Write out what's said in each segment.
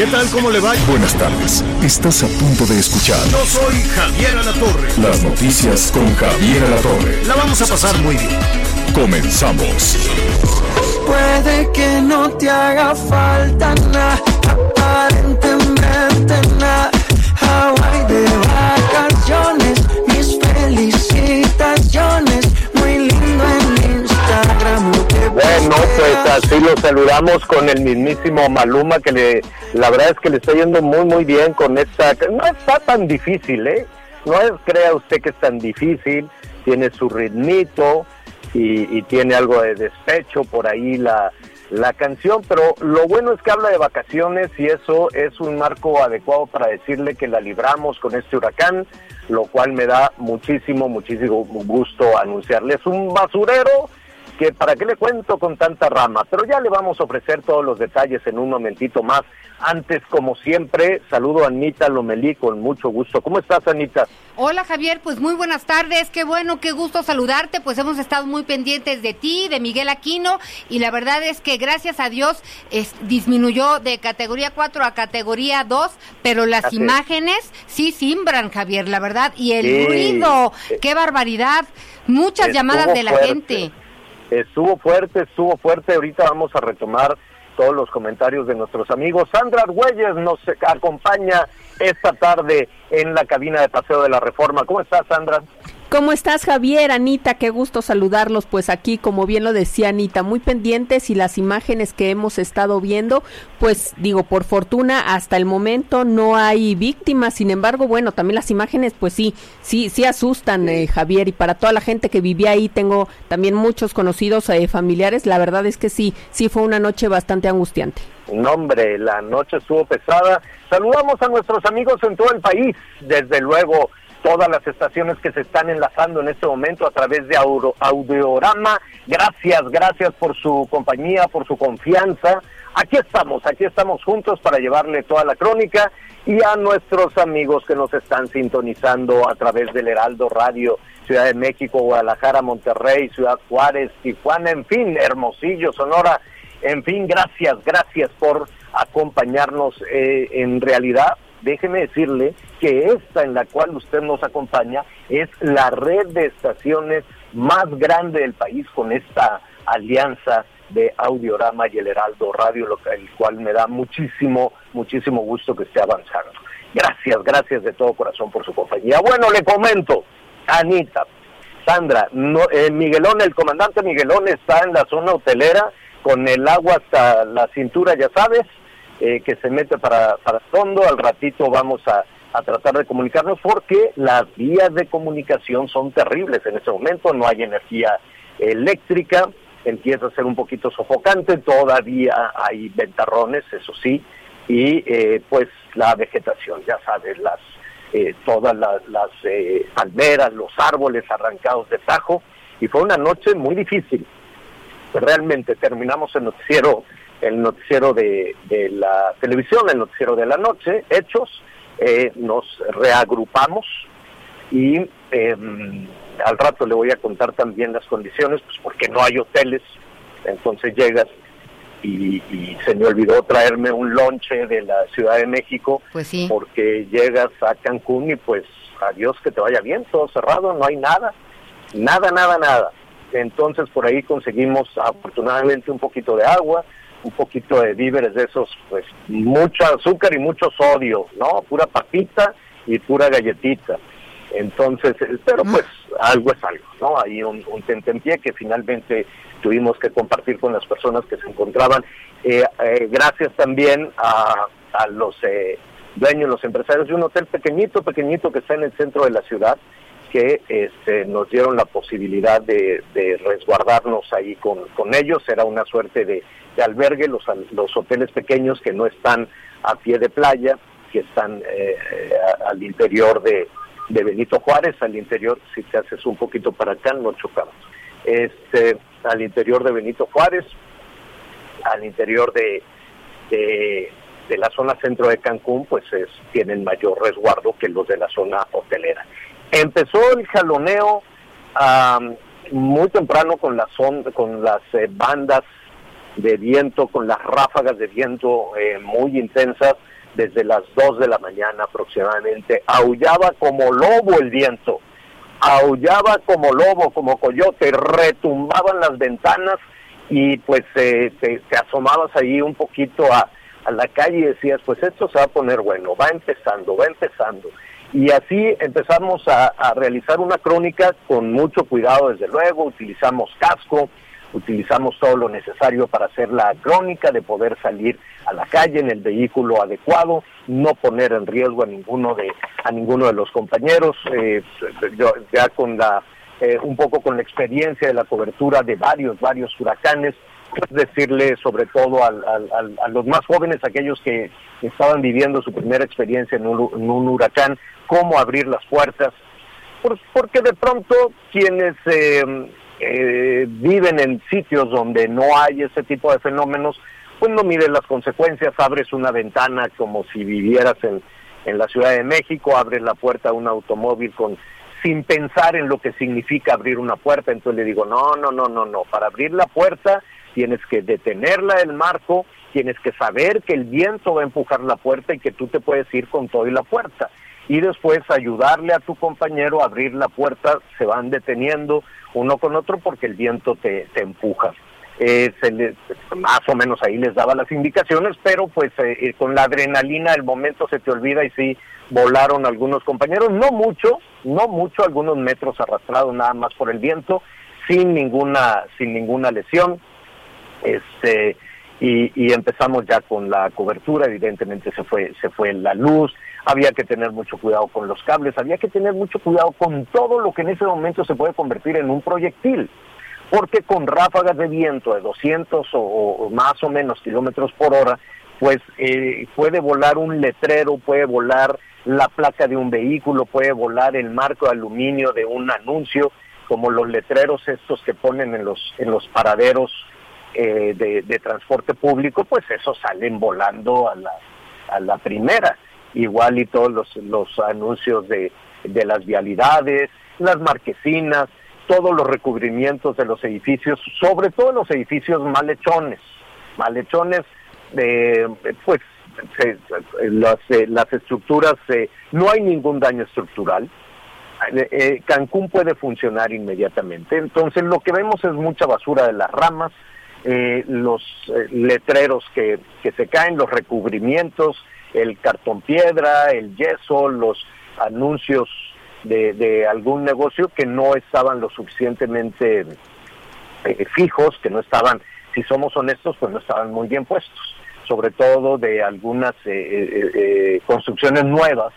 ¿Qué tal? ¿Cómo le va? Buenas tardes. Estás a punto de escuchar Yo soy Javier Alatorre. las noticias con Javier Alatorre. La vamos a pasar muy bien. Comenzamos. Puede que no te haga falta nada, aparentemente nada. Hawaii de vacaciones, mis felicitaciones. Muy lindo Bueno, pues así lo saludamos con el mismísimo Maluma, que le, la verdad es que le está yendo muy, muy bien con esta. No está tan difícil, ¿eh? No es, crea usted que es tan difícil, tiene su ritmito y, y tiene algo de despecho por ahí la, la canción, pero lo bueno es que habla de vacaciones y eso es un marco adecuado para decirle que la libramos con este huracán, lo cual me da muchísimo, muchísimo gusto anunciarle. Es un basurero que para qué le cuento con tanta rama, pero ya le vamos a ofrecer todos los detalles en un momentito más. Antes, como siempre, saludo a Anita Lomelí con mucho gusto. ¿Cómo estás, Anita? Hola Javier, pues muy buenas tardes, qué bueno, qué gusto saludarte, pues hemos estado muy pendientes de ti, de Miguel Aquino, y la verdad es que gracias a Dios es- disminuyó de categoría 4 a categoría 2, pero las Así es. imágenes sí simbran, Javier, la verdad, y el Sí. ruido, qué barbaridad, muchas Estuvo llamadas de la fuerte. gente. Estuvo fuerte, estuvo fuerte. Ahorita vamos a retomar todos los comentarios de nuestros amigos. Sandra Argüelles nos acompaña esta tarde en la cabina de Paseo de la Reforma. ¿Cómo estás, Sandra? ¿Cómo estás, Javier? Anita, qué gusto saludarlos. Pues aquí, como bien lo decía Anita, muy pendientes y las imágenes que hemos estado viendo, pues digo, por fortuna, hasta el momento no hay víctimas. Sin embargo, bueno, también las imágenes, pues sí, sí, sí asustan, eh, Javier. Y para toda la gente que vivía ahí, tengo también muchos conocidos eh, familiares. La verdad es que sí, sí fue una noche bastante angustiante. No, hombre, la noche estuvo pesada. Saludamos a nuestros amigos en todo el país, desde luego todas las estaciones que se están enlazando en este momento a través de Audiorama. Gracias, gracias por su compañía, por su confianza. Aquí estamos, aquí estamos juntos para llevarle toda la crónica y a nuestros amigos que nos están sintonizando a través del Heraldo Radio, Ciudad de México, Guadalajara, Monterrey, Ciudad Juárez, Tijuana, en fin, Hermosillo, Sonora. En fin, gracias, gracias por acompañarnos. Eh, en realidad, déjeme decirle que esta en la cual usted nos acompaña es la red de estaciones más grande del país con esta alianza de Audiorama y el Heraldo Radio, lo el cual me da muchísimo, muchísimo gusto que esté avanzando. Gracias, gracias de todo corazón por su compañía. Bueno, le comento, Anita, Sandra, no, eh, Miguelón, el comandante Miguelón está en la zona hotelera con el agua hasta la cintura, ya sabes, eh, que se mete para, para el fondo. Al ratito vamos a, a tratar de comunicarnos porque las vías de comunicación son terribles en este momento, no hay energía eléctrica, empieza a ser un poquito sofocante, todavía hay ventarrones, eso sí, y eh, pues la vegetación, ya sabes, las eh, todas la- las eh, palmeras, los árboles arrancados de tajo, y fue una noche muy difícil. Realmente terminamos el noticiero, el noticiero de, de la televisión, el noticiero de la noche, hechos, eh, nos reagrupamos y eh, al rato le voy a contar también las condiciones, pues porque no hay hoteles, entonces llegas y, y se me olvidó traerme un lonche de la Ciudad de México, Pues sí. porque llegas a Cancún y pues adiós que te vaya bien, todo cerrado, no hay nada, nada, nada, nada. Entonces por ahí conseguimos afortunadamente un poquito de agua, un poquito de víveres de esos, pues mucho azúcar y mucho sodio, ¿no? Pura papita y pura galletita. Entonces, eh, pero pues algo es algo, ¿no? Hay un, un tentempié que finalmente tuvimos que compartir con las personas que se encontraban. Eh, eh, gracias también a, a los eh, dueños, los empresarios de un hotel pequeñito, pequeñito que está en el centro de la ciudad, que este, nos dieron la posibilidad de, resguardarnos ahí con, con ellos. Era una suerte de, de albergue, los, hoteles pequeños que no están a pie de playa, que están eh, a- al interior de, de Benito Juárez, al interior, si te haces un poquito para acá, no chocamos. Este, al interior de Benito Juárez, al interior de, de, de la zona centro de Cancún, pues es, tienen mayor resguardo que los de la zona hotelera. Empezó el jaloneo muy temprano con las, on- con las eh, bandas de viento, con las ráfagas de viento eh, muy intensas desde las 2 de la mañana aproximadamente. Aullaba como lobo el viento, aullaba como lobo, como coyote, retumbaban las ventanas y pues eh, te, te asomabas ahí un poquito a, a la calle y decías, pues esto se va a poner bueno, va empezando, va empezando. Y así empezamos a, realizar una crónica con mucho cuidado, desde luego, utilizamos casco, utilizamos todo lo necesario para hacer la crónica, de poder salir a la calle en el vehículo adecuado, no poner en riesgo a ninguno de a ninguno de los compañeros, eh, yo- ya con la eh, un poco con la experiencia de la cobertura de varios varios huracanes, pues decirle sobre todo al- al- a los más jóvenes, aquellos que estaban viviendo su primera experiencia en un, en un huracán, cómo abrir las puertas, por- porque de pronto quienes eh, eh, viven en sitios donde no hay ese tipo de fenómenos, pues no miden las consecuencias, abres una ventana como si vivieras en, en la Ciudad de México, abres la puerta a un automóvil con sin pensar en lo que significa abrir una puerta, entonces le digo, no, no, no, no, no, para abrir la puerta tienes que detenerla del marco, tienes que saber que el viento va a empujar la puerta y que tú te puedes ir con todo y la puerta. Y después ayudarle a tu compañero a abrir la puerta, se van deteniendo uno con otro porque el viento te, te empuja. Eh, se les- más o menos ahí les daba las indicaciones, pero pues eh, eh, con la adrenalina el momento se te olvida y sí volaron algunos compañeros, no mucho, no mucho, algunos metros arrastrados nada más por el viento, sin ninguna, sin ninguna lesión este y, y empezamos ya con la cobertura evidentemente se fue se fue la luz había que tener mucho cuidado con los cables había que tener mucho cuidado con todo lo que en ese momento se puede convertir en un proyectil porque con ráfagas de viento de 200 o, o más o menos kilómetros por hora pues eh, puede volar un letrero puede volar la placa de un vehículo puede volar el marco de aluminio de un anuncio como los letreros estos que ponen en los en los paraderos eh, de, de transporte público, pues esos salen volando a la, a la primera. Igual y todos los, los anuncios de, de las vialidades, las marquesinas, todos los recubrimientos de los edificios, sobre todo los edificios malhechones, malhechones, eh, pues se- las, eh, las estructuras, eh, no hay ningún daño estructural, eh, eh, Cancún puede funcionar inmediatamente. Entonces lo que vemos es mucha basura de las ramas, los letreros que, que se caen, los recubrimientos, el cartón piedra, el yeso, los anuncios de, de algún negocio que no estaban lo suficientemente eh, fijos, que no estaban, si somos honestos, pues no estaban muy bien puestos, sobre todo de algunas eh, eh, eh, construcciones nuevas,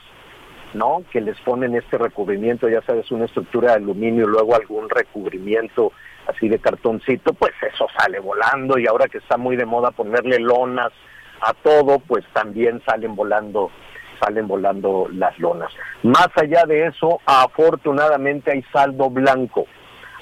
¿no? Que les ponen este recubrimiento, ya sabes, una estructura de aluminio, luego algún recubrimiento así de cartoncito, pues eso sale volando y ahora que está muy de moda ponerle lonas a todo, pues también salen volando salen volando las lonas. Más allá de eso, afortunadamente hay saldo blanco.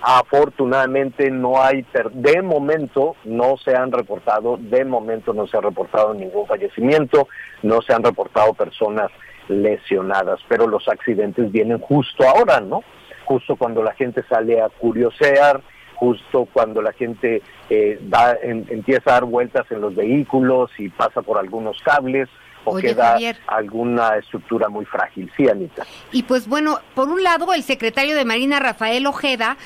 Afortunadamente no hay, de momento no se han reportado, de momento no se ha reportado ningún fallecimiento, no se han reportado personas lesionadas, pero los accidentes vienen justo ahora, ¿no? Justo cuando la gente sale a curiosear, justo cuando la gente eh, da, em- empieza a dar vueltas en los vehículos y pasa por algunos cables o Oye, queda Javier. alguna estructura muy frágil. Sí, Anita. Y pues bueno, por un lado, el secretario de Marina, Rafael Ojeda,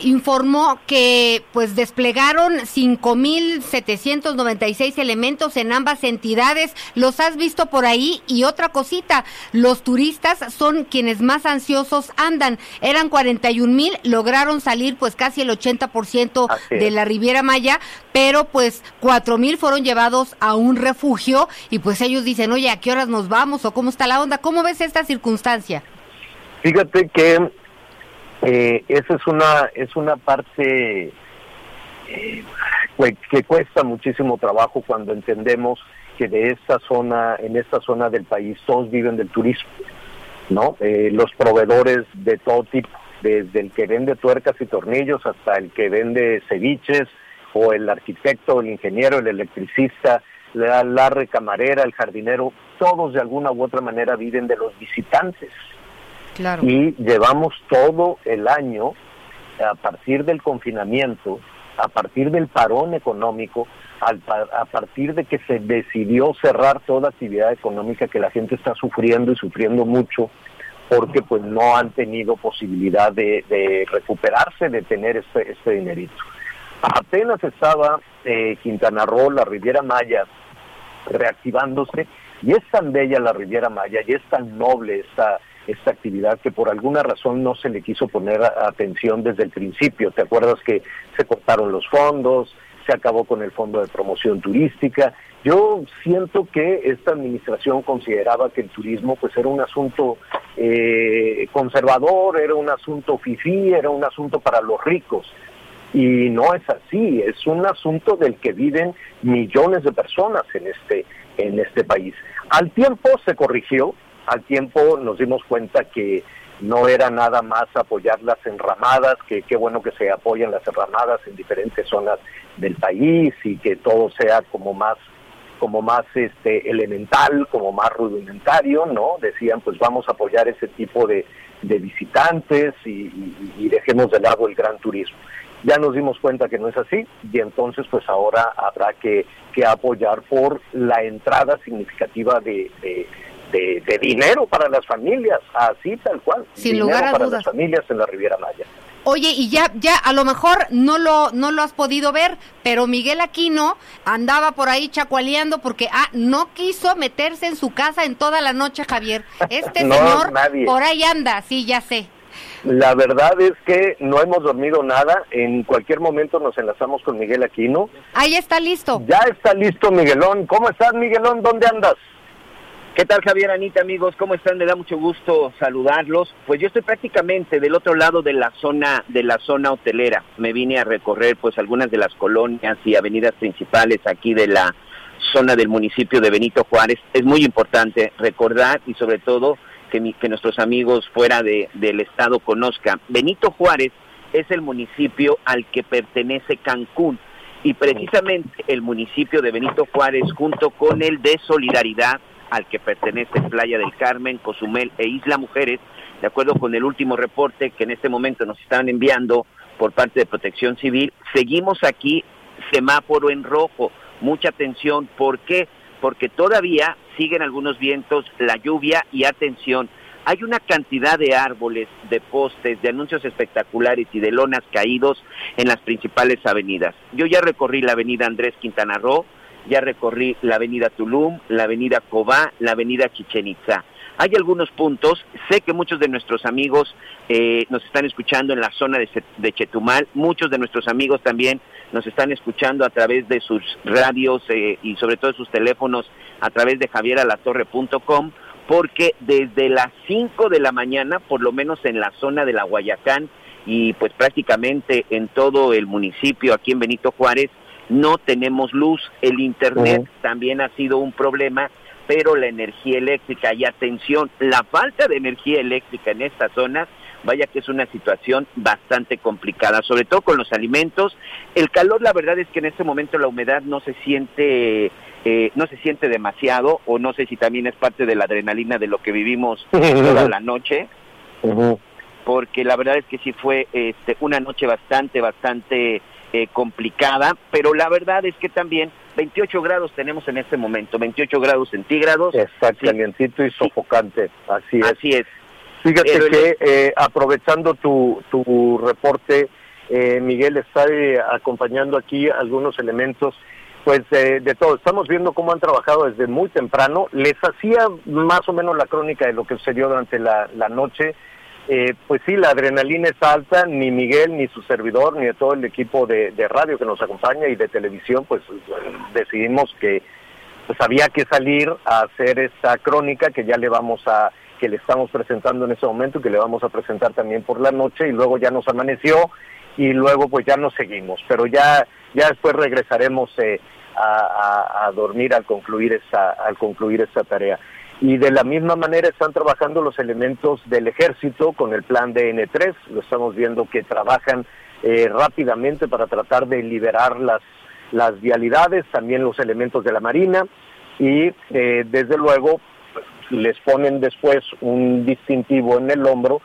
informó que pues desplegaron 5.796 elementos en ambas entidades. ¿Los has visto por ahí? Y otra cosita, los turistas son quienes más ansiosos andan. Eran 41 mil, lograron salir pues casi el 80% de la Riviera Maya, pero pues 4 mil fueron llevados a un refugio y pues ellos dicen, oye, ¿a qué horas nos vamos o cómo está la onda? ¿Cómo ves esta circunstancia? Fíjate que eh, esa es una es una parte eh, que cuesta muchísimo trabajo cuando entendemos que de esta zona en esta zona del país todos viven del turismo no eh, los proveedores de todo tipo desde el que vende tuercas y tornillos hasta el que vende ceviches o el arquitecto el ingeniero el electricista la, la recamarera el jardinero todos de alguna u otra manera viven de los visitantes y llevamos todo el año, a partir del confinamiento, a partir del parón económico, a partir de que se decidió cerrar toda actividad económica que la gente está sufriendo y sufriendo mucho, porque pues no han tenido posibilidad de, recuperarse, de tener este, este dinerito. Apenas estaba eh, Quintana Roo, la Riviera Maya, reactivándose, y es tan bella la Riviera Maya, y es tan noble esta, esta actividad que por alguna razón no se le quiso poner atención desde el principio. ¿Te acuerdas que se cortaron los fondos, se acabó con el fondo de promoción turística? Yo siento que esta administración consideraba que el turismo pues era un asunto eh, conservador, era un asunto fifí, era un asunto para los ricos. Y no es así, es un asunto del que viven millones de personas en este, en este país. Al tiempo se corrigió, al tiempo nos dimos cuenta que no era nada más apoyar las enramadas, que qué bueno que se apoyen las enramadas en diferentes zonas del país y que todo sea como más como más este elemental, como más rudimentario, ¿no? Decían, pues vamos a apoyar ese tipo de, visitantes y, dejemos de lado el gran turismo. Ya nos dimos cuenta que no es así y entonces pues ahora habrá que, apoyar por la entrada significativa de, dinero para las familias, así tal cual. Sin dinero lugar a para dudas. las familias en la Riviera Maya. Oye, y ya, ya, a lo mejor no lo, no lo has podido ver, pero Miguel Aquino andaba por ahí chacualeando porque ah, no quiso meterse en su casa en toda la noche, Javier. Este señor por ahí anda, sí, ya sé. La verdad es que no hemos dormido nada. En cualquier momento nos enlazamos con Miguel Aquino. Ahí está listo. Ya está listo, Miguelón. ¿Cómo estás, Miguelón? ¿Dónde andas? ¿Qué tal Javier, Anita, amigos? ¿Cómo están? Me da mucho gusto saludarlos. Pues yo estoy prácticamente del otro lado de la zona de la zona hotelera. Me vine a recorrer pues algunas de las colonias y avenidas principales aquí de la zona del municipio de Benito Juárez. Es muy importante recordar y sobre todo que, que nuestros amigos fuera de, del estado conozcan. Benito Juárez es el municipio al que pertenece Cancún y precisamente el municipio de Benito Juárez junto con el de Solidaridad al que pertenece Playa del Carmen, Cozumel e Isla Mujeres, de acuerdo con el último reporte que en este momento nos están enviando por parte de Protección Civil, seguimos aquí semáforo en rojo. Mucha atención, ¿por qué? Porque todavía siguen algunos vientos, la lluvia y atención. Hay una cantidad de árboles, de postes, de anuncios espectaculares y de lonas caídos en las principales avenidas. Yo ya recorrí la avenida Andrés Quintana Roo, ya recorrí la avenida Tulum, la avenida Cobá, la avenida Chichen Itza. Hay algunos puntos, sé que muchos de nuestros amigos eh, nos están escuchando en la zona de, Chetumal, muchos de nuestros amigos también nos están escuchando a través de sus radios eh, y sobre todo sus teléfonos a través de javieralatorre.com, porque desde las 5 de la mañana, por lo menos en la zona de la Guayacán y pues prácticamente en todo el municipio aquí en Benito Juárez, no tenemos luz, el Internet también ha sido un problema, pero la energía eléctrica y atención, la falta de energía eléctrica en estas zonas, vaya que es una situación bastante complicada, sobre todo con los alimentos. El calor, la verdad es que en este momento la humedad no se siente eh, no se siente demasiado o no sé si también es parte de la adrenalina de lo que vivimos toda la noche. Porque la verdad es que sí fue este, una noche bastante, bastante eh, complicada, pero la verdad es que también 28 grados tenemos en este momento, 28 grados centígrados. Está calientito y sofocante, así es. Así es. Fíjate que eh, aprovechando tu, tu reporte, eh, Miguel está eh, acompañando aquí algunos elementos pues de, de, todo. Estamos viendo cómo han trabajado desde muy temprano. Les hacía más o menos la crónica de lo que sucedió durante la, la noche. Eh, pues sí, la adrenalina es alta, ni Miguel, ni su servidor, ni todo el equipo de, de radio que nos acompaña y de televisión, pues decidimos que pues había que salir a hacer esta crónica que ya le vamos a que le estamos presentando en ese momento y que le vamos a presentar también por la noche y luego ya nos amaneció y luego pues ya nos seguimos, pero ya ya después regresaremos eh, a, a, dormir al concluir esta al concluir esta tarea. Y de la misma manera están trabajando los elementos del ejército con el plan de N3, lo estamos viendo que trabajan eh, rápidamente para tratar de liberar las las vialidades, también los elementos de la Marina y eh, desde luego les ponen después un distintivo en el hombro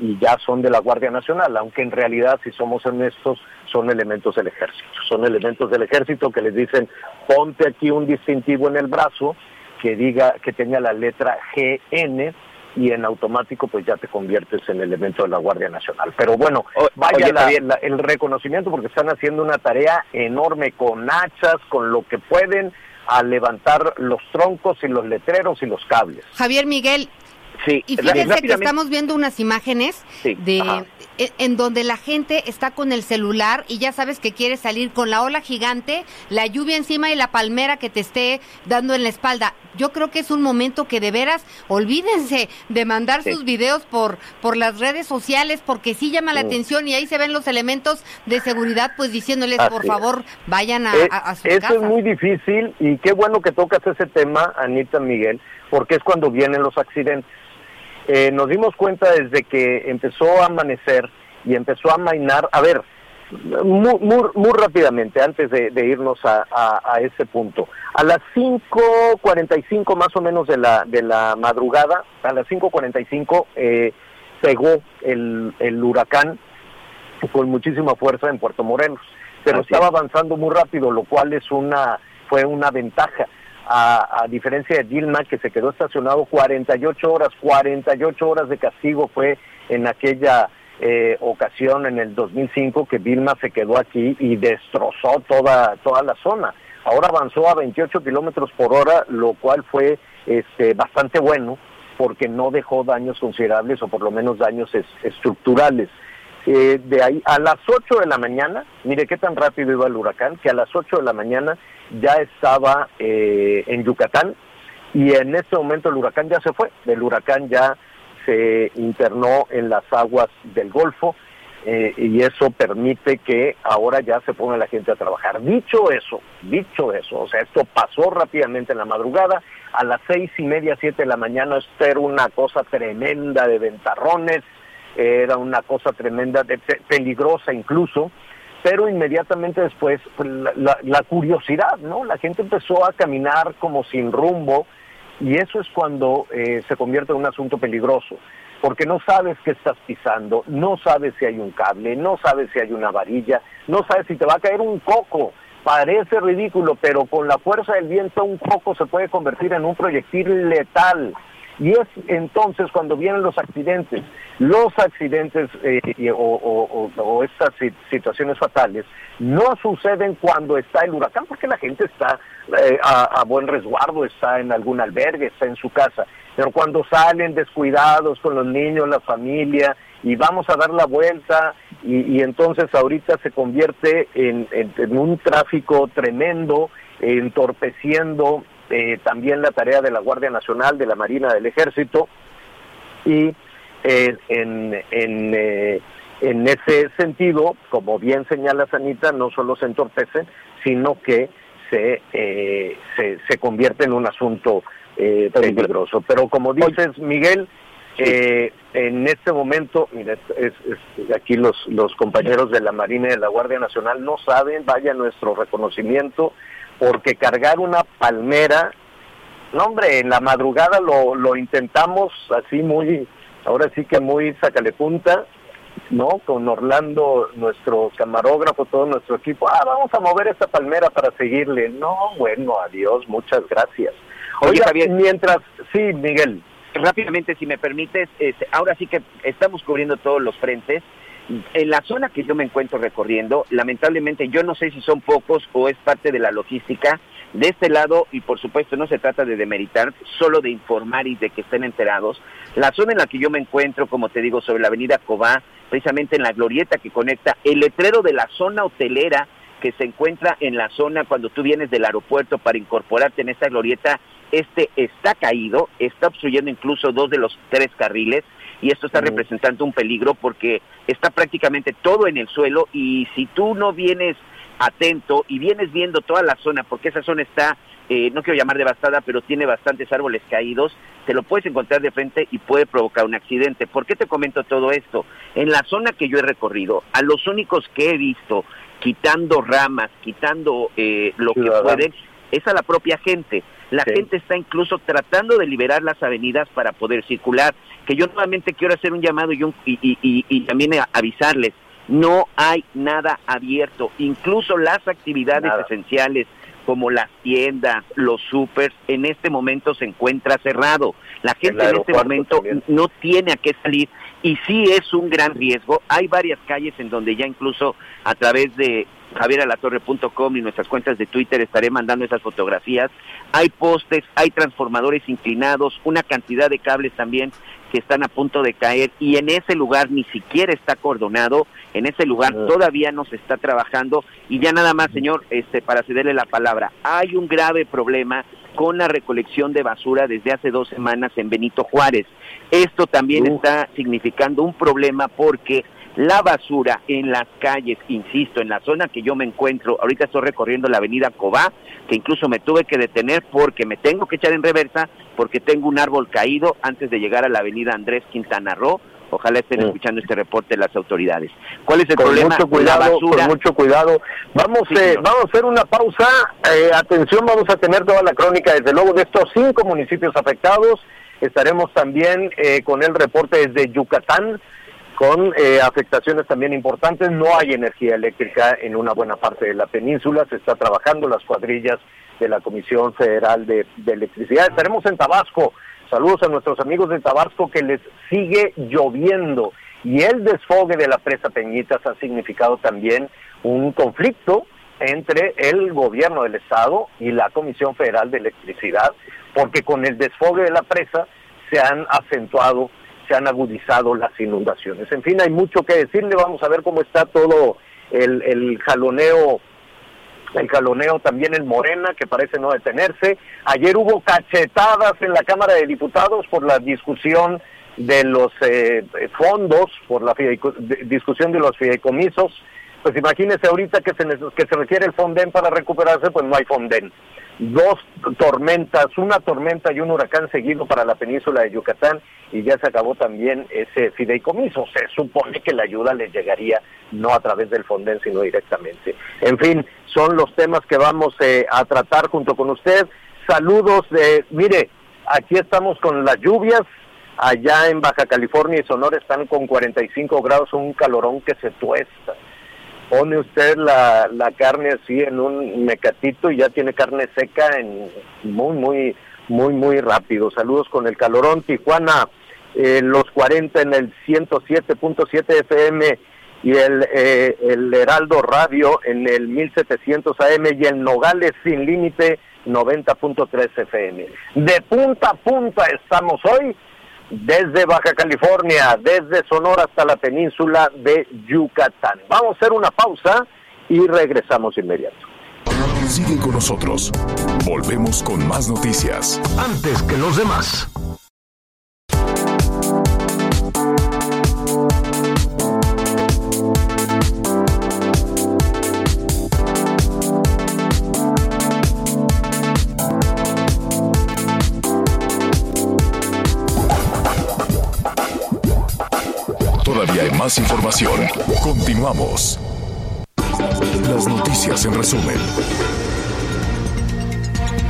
y ya son de la Guardia Nacional, aunque en realidad, si somos honestos, son elementos del ejército. Son elementos del ejército que les dicen, ponte aquí un distintivo en el brazo que diga, que tenga la letra GN y en automático pues ya te conviertes en elemento de la Guardia Nacional. Pero bueno, vaya el reconocimiento porque están haciendo una tarea enorme con hachas, con lo que pueden, a levantar los troncos y los letreros y los cables. Javier Miguel, Sí, y fíjense que estamos viendo unas imágenes de e, en donde la gente está con el celular y ya sabes que quiere salir con la ola gigante, la lluvia encima y la palmera que te esté dando en la espalda. Yo creo que es un momento que de veras olvídense de mandar sus videos por por las redes sociales porque sí llama la atención y ahí se ven los elementos de seguridad pues diciéndoles por favor vayan a, eh, a, su Eso es muy difícil y qué bueno que tocas ese tema, Anita Miguel, porque es cuando vienen los accidentes eh, nos dimos cuenta desde que empezó a amanecer y empezó a mainar, a ver, muy, muy, rápidamente, antes de, irnos a, a, ese punto. A las 5.45 más o menos de la, de la madrugada, a las 5.45 eh, pegó el, el huracán con muchísima fuerza en Puerto Morelos, pero estaba avanzando muy rápido, lo cual es una fue una ventaja a, diferencia de Dilma, que se quedó estacionado 48 horas, 48 horas de castigo fue en aquella eh, ocasión en el 2005 que Dilma se quedó aquí y destrozó toda, toda la zona. Ahora avanzó a 28 kilómetros por hora, lo cual fue este, bastante bueno porque no dejó daños considerables o por lo menos daños estructurales. Eh, de ahí a las 8 de la mañana, mire qué tan rápido iba el huracán, que a las 8 de la mañana ya estaba eh, en Yucatán y en este momento el huracán ya se fue, el huracán ya se internó en las aguas del Golfo eh, y eso permite que ahora ya se ponga la gente a trabajar. Dicho eso, dicho eso, o sea, esto pasó rápidamente en la madrugada, a las seis y media, siete de la mañana, esto era una cosa tremenda de ventarrones, era una cosa tremenda, de, peligrosa incluso, pero inmediatamente después pues, la, curiosidad, ¿no? La gente empezó a caminar como sin rumbo y eso es cuando eh, se convierte en un asunto peligroso, porque no sabes qué estás pisando, no sabes si hay un cable, no sabes si hay una varilla, no sabes si te va a caer un coco. Parece ridículo, pero con la fuerza del viento un coco se puede convertir en un proyectil letal. Y es entonces cuando vienen los accidentes. Los accidentes eh, o, estas situaciones fatales no suceden cuando está el huracán, porque la gente está eh, a, buen resguardo, está en algún albergue, está en su casa. Pero cuando salen descuidados con los niños, la familia, y vamos a dar la vuelta, y, entonces ahorita se convierte en un tráfico tremendo, entorpeciendo eh, también la tarea de la Guardia Nacional, de la Marina, del Ejército, y eh, en, en, eh, en ese sentido, como bien señala Sanita, no solo se entorpecen, sino que se, se, se, convierte en un asunto peligroso. Pero como dices, Miguel, en este momento, mira, es, aquí los, los compañeros de la Marina y de la Guardia Nacional no saben, vaya nuestro reconocimiento porque cargar una palmera, no hombre, en la madrugada lo, lo intentamos así muy, ahora sí que muy sacale punta, ¿no? Con Orlando, nuestro camarógrafo, todo nuestro equipo, ah, vamos a mover esta palmera para seguirle. No, bueno, adiós, muchas gracias. Oye, Javier, mientras, sí, Miguel. Rápidamente, si me permites, este, ahora sí que estamos cubriendo todos los frentes En la zona que yo me encuentro recorriendo, lamentablemente yo no sé si son pocos o es parte de la logística, de este lado, y por supuesto no se trata de demeritar, solo de informar y de que estén enterados, la zona en la que yo me encuentro, como te digo, sobre la avenida Cobá, precisamente en la glorieta que conecta el letrero de la zona hotelera que se encuentra en la zona cuando tú vienes del aeropuerto para incorporarte en esta glorieta, este está caído, está obstruyendo incluso dos de los tres carriles y esto está representando un peligro porque está prácticamente todo en el suelo y si tú no vienes atento y vienes viendo toda la zona, porque esa zona está, eh, no quiero llamar devastada, pero tiene bastantes árboles caídos, te lo puedes encontrar de frente y puede provocar un accidente. ¿Por qué te comento todo esto? En la zona que yo he recorrido, a los únicos que he visto quitando ramas, quitando eh, lo que pueden, es a la propia gente. La gente está incluso tratando de liberar las avenidas para poder circular. Que yo nuevamente quiero hacer un llamado y, un, y, y, y también avisarles no hay nada abierto, incluso las actividades esenciales como las tiendas, los supers, en este momento se encuentra cerrado. La gente en este momento no tiene a qué salir y sí es un gran riesgo. Hay varias calles en donde ya incluso a través de javieralatorre.com y nuestras cuentas de Twitter estaré mandando esas fotografías. Hay postes, hay transformadores inclinados, una cantidad de cables también que están a punto de caer y en ese lugar ni siquiera está acordonado, en ese lugar todavía no se está trabajando y ya nada más, señor, este para cederle la palabra, hay un grave problema con la recolección de basura desde hace dos semanas en Benito Juárez. Esto también está significando un problema porque la basura en las calles, insisto, en la zona que yo me encuentro, ahorita estoy recorriendo la avenida Cobá, que incluso me tuve que detener porque me tengo que echar en reversa, porque tengo un árbol caído antes de llegar a la avenida Andrés Quintana Roo. Ojalá estén escuchando este reporte de las autoridades. ¿Cuál es el problema? Mucho cuidado, la basura. Con mucho cuidado. Vamos, eh, vamos a hacer una pausa. Eh, atención, vamos a tener toda la crónica, desde luego, de estos cinco municipios afectados. Estaremos también eh, con el reporte desde Yucatán con eh, afectaciones también importantes. No hay energía eléctrica en una buena parte de la península. Se está trabajando las cuadrillas de la Comisión Federal de, Electricidad. Estaremos en Tabasco. Saludos a nuestros amigos de Tabasco que les sigue lloviendo. Y el desfogue de la presa Peñitas ha significado también un conflicto entre el gobierno del estado y la Comisión Federal de Electricidad, porque con el desfogue de la presa se han acentuado se han agudizado las inundaciones. En fin, hay mucho que decirle, vamos a ver cómo está todo el, el jaloneo el jaloneo también en Morena, que parece no detenerse. Ayer hubo cachetadas en la Cámara de Diputados por la discusión de los eh, fondos, por la discusión de los fideicomisos. Pues imagínese ahorita que se, que se requiere el Fonden para recuperarse, pues no hay Fonden dos tormentas, una tormenta y un huracán seguido para la península de Yucatán y ya se acabó también ese fideicomiso. Se supone que la ayuda les llegaría no a través del Fonden, sino directamente. En fin, son los temas que vamos eh, a tratar junto con usted. Saludos de, mire, aquí estamos con las lluvias, allá en Baja California y Sonora están con 45 grados, un calorón que se tuesta pone usted la, la carne así en un mecatito y ya tiene carne seca en muy, muy, muy, muy rápido. Saludos con el calorón. Tijuana, eh, los 40 en el 107.7 FM y el, eh, el Heraldo Radio en el 1700 AM y el Nogales sin límite 90.3 FM. De punta a punta estamos hoy desde Baja California, desde Sonora hasta la península de Yucatán. Vamos a hacer una pausa y regresamos inmediato. Sigue con nosotros. Volvemos con más noticias. Antes que los demás. Información. Continuamos. Las noticias en resumen.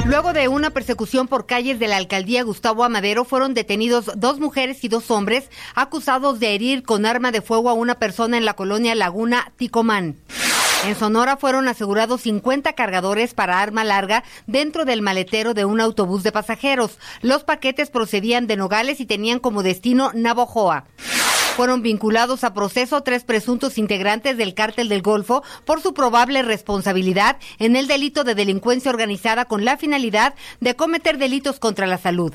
Luego de una persecución por calles de la alcaldía Gustavo Amadero, fueron detenidos dos mujeres y dos hombres acusados de herir con arma de fuego a una persona en la colonia Laguna Ticomán. En Sonora fueron asegurados 50 cargadores para arma larga dentro del maletero de un autobús de pasajeros. Los paquetes procedían de Nogales y tenían como destino Navojoa. Fueron vinculados a proceso tres presuntos integrantes del cártel del Golfo por su probable responsabilidad en el delito de delincuencia organizada con la finalidad de cometer delitos contra la salud.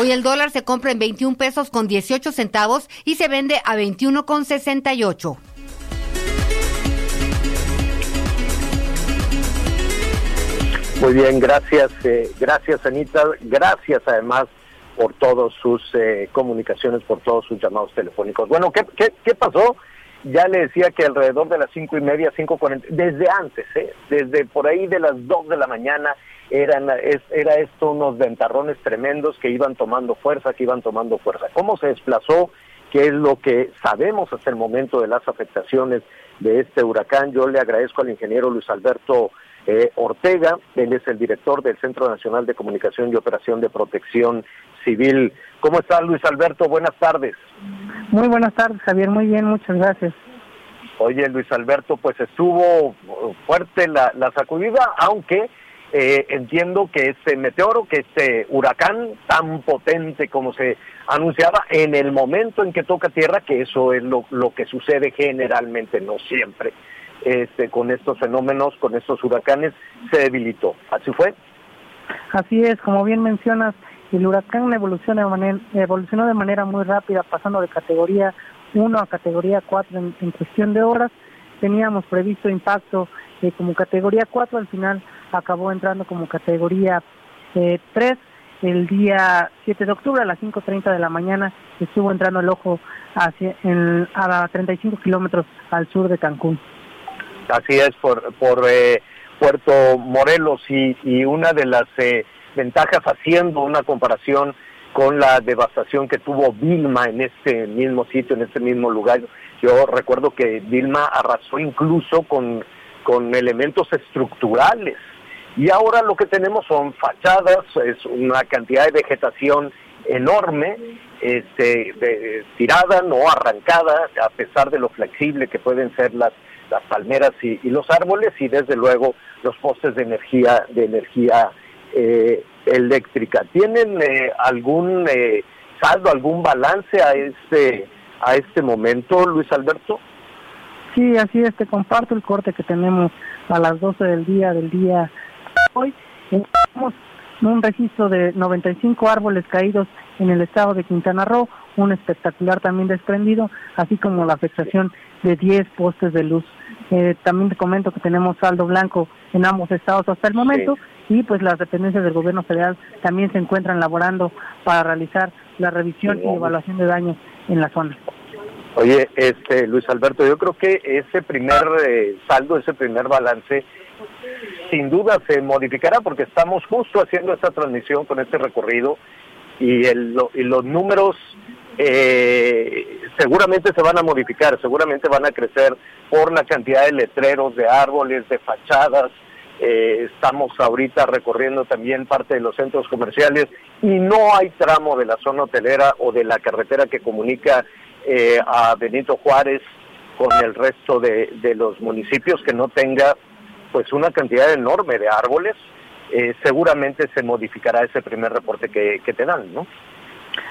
Hoy el dólar se compra en 21 pesos con 18 centavos y se vende a 21 con 68. Muy bien, gracias, eh, gracias Anita, gracias además por todas sus eh, comunicaciones, por todos sus llamados telefónicos. Bueno, ¿qué, qué, qué pasó? Ya le decía que alrededor de las cinco y media, cinco cuarenta, desde antes, ¿eh? desde por ahí de las dos de la mañana, eran, es, era esto unos ventarrones tremendos que iban tomando fuerza, que iban tomando fuerza. ¿Cómo se desplazó? ¿Qué es lo que sabemos hasta el momento de las afectaciones de este huracán? Yo le agradezco al ingeniero Luis Alberto eh, Ortega, él es el director del Centro Nacional de Comunicación y Operación de Protección Civil. ¿Cómo está Luis Alberto? Buenas tardes. Muy buenas tardes, Javier. Muy bien, muchas gracias. Oye, Luis Alberto, pues estuvo fuerte la, la sacudida, aunque eh, entiendo que este meteoro, que este huracán tan potente como se anunciaba en el momento en que toca tierra, que eso es lo, lo que sucede generalmente, no siempre, este, con estos fenómenos, con estos huracanes, se debilitó. ¿Así fue? Así es, como bien mencionas, el huracán evolucionó de manera, evolucionó de manera muy rápida, pasando de categoría 1 a categoría 4 en, cuestión de horas. Teníamos previsto impacto eh, como categoría 4, al final acabó entrando como categoría eh, 3. El día 7 de octubre a las 5.30 de la mañana estuvo entrando el ojo hacia, en, a 35 kilómetros al sur de Cancún. Así es, por, por eh, Puerto Morelos y, y, una de las eh, ventajas haciendo una comparación con la devastación que tuvo Vilma en este mismo sitio, en este mismo lugar. Yo recuerdo que Vilma arrasó incluso con, con elementos estructurales y ahora lo que tenemos son fachadas, es una cantidad de vegetación enorme, este, de, tirada, no arrancada, a pesar de lo flexible que pueden ser las las palmeras y, y, los árboles y desde luego los postes de energía de energía eh, eléctrica. ¿Tienen eh, algún eh, saldo, algún balance a este a este momento, Luis Alberto? Sí, así es, te comparto el corte que tenemos a las 12 del día del día hoy. Tenemos un registro de 95 árboles caídos en el estado de Quintana Roo, un espectacular también desprendido, así como la afectación de 10 postes de luz. Eh, también te comento que tenemos saldo blanco en ambos estados hasta el momento y pues las dependencias del gobierno federal también se encuentran laborando para realizar la revisión y evaluación de daños en la zona. Oye, este Luis Alberto, yo creo que ese primer eh, saldo, ese primer balance, sin duda se modificará porque estamos justo haciendo esta transmisión con este recorrido y, el, y los números eh, seguramente se van a modificar, seguramente van a crecer por la cantidad de letreros, de árboles, de fachadas. Eh, estamos ahorita recorriendo también parte de los centros comerciales y no hay tramo de la zona hotelera o de la carretera que comunica eh, a Benito Juárez con el resto de, de, los municipios que no tenga pues una cantidad enorme de árboles. Eh, seguramente se modificará ese primer reporte que, que te dan, ¿no?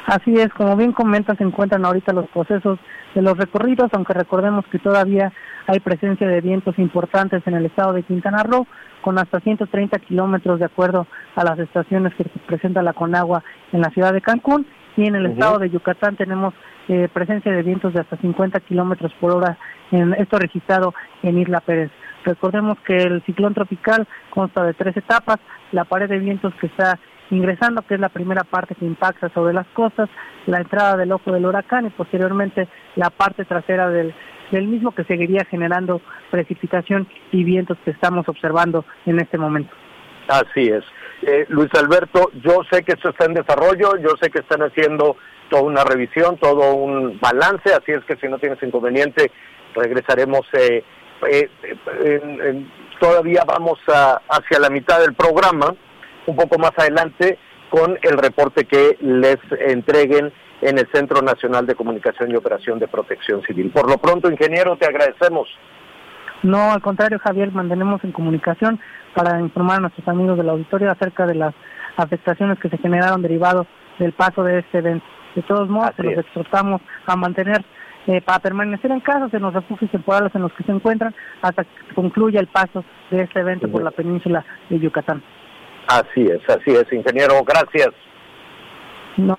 Así es, como bien comentas, se encuentran ahorita los procesos de los recorridos, aunque recordemos que todavía hay presencia de vientos importantes en el estado de Quintana Roo, con hasta 130 kilómetros de acuerdo a las estaciones que presenta la Conagua en la ciudad de Cancún, y en el uh -huh. estado de Yucatán tenemos eh, presencia de vientos de hasta 50 kilómetros por hora, en esto registrado en Isla Pérez. Recordemos que el ciclón tropical consta de tres etapas, la pared de vientos que está ingresando, que es la primera parte que impacta sobre las costas, la entrada del ojo del huracán y posteriormente la parte trasera del, del mismo que seguiría generando precipitación y vientos que estamos observando en este momento. Así es. Eh, Luis Alberto, yo sé que esto está en desarrollo, yo sé que están haciendo toda una revisión, todo un balance, así es que si no tienes inconveniente, regresaremos. Eh, eh, todavía vamos a, hacia la mitad del programa un poco más adelante con el reporte que les entreguen en el Centro Nacional de Comunicación y Operación de Protección Civil. Por lo pronto, ingeniero, te agradecemos. No, al contrario, Javier, mantenemos en comunicación para informar a nuestros amigos del auditorio acerca de las afectaciones que se generaron derivados del paso de este evento. De todos modos, los exhortamos a mantener eh, para permanecer en casa en los refugios temporales en los que se encuentran hasta que concluya el paso de este evento por la península de Yucatán. Así es, así es, ingeniero, gracias. No,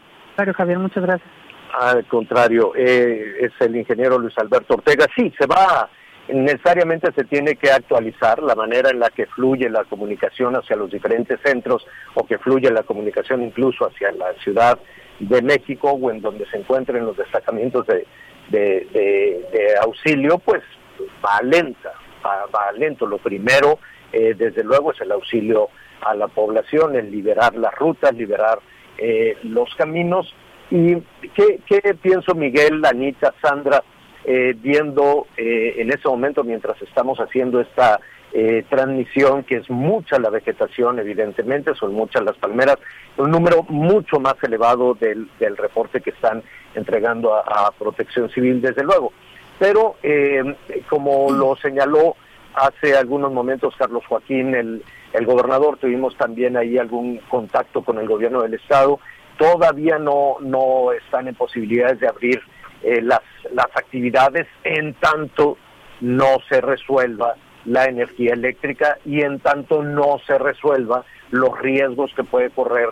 Javier, muchas gracias. Al contrario, eh, es el ingeniero Luis Alberto Ortega. Sí, se va, necesariamente se tiene que actualizar la manera en la que fluye la comunicación hacia los diferentes centros o que fluye la comunicación incluso hacia la ciudad de México o en donde se encuentren los destacamientos de, de, auxilio, pues va lenta, va, lento. Lo primero, eh, desde luego, es el auxilio a la población, el liberar las rutas, liberar eh, los caminos. ¿Y qué, pienso Miguel, Anita, Sandra, eh, viendo en ese momento mientras estamos haciendo esta transmisión, que es mucha la vegetación, evidentemente, son muchas las palmeras, un número mucho más elevado del, del reporte que están entregando a, Protección Civil, desde luego. Pero, eh, como lo señaló hace algunos momentos Carlos Joaquín, el, el gobernador, tuvimos también ahí algún contacto con el gobierno del Estado, todavía no, no están en posibilidades de abrir eh, las, las actividades en tanto no se resuelva la energía eléctrica y en tanto no se resuelva los riesgos que puede correr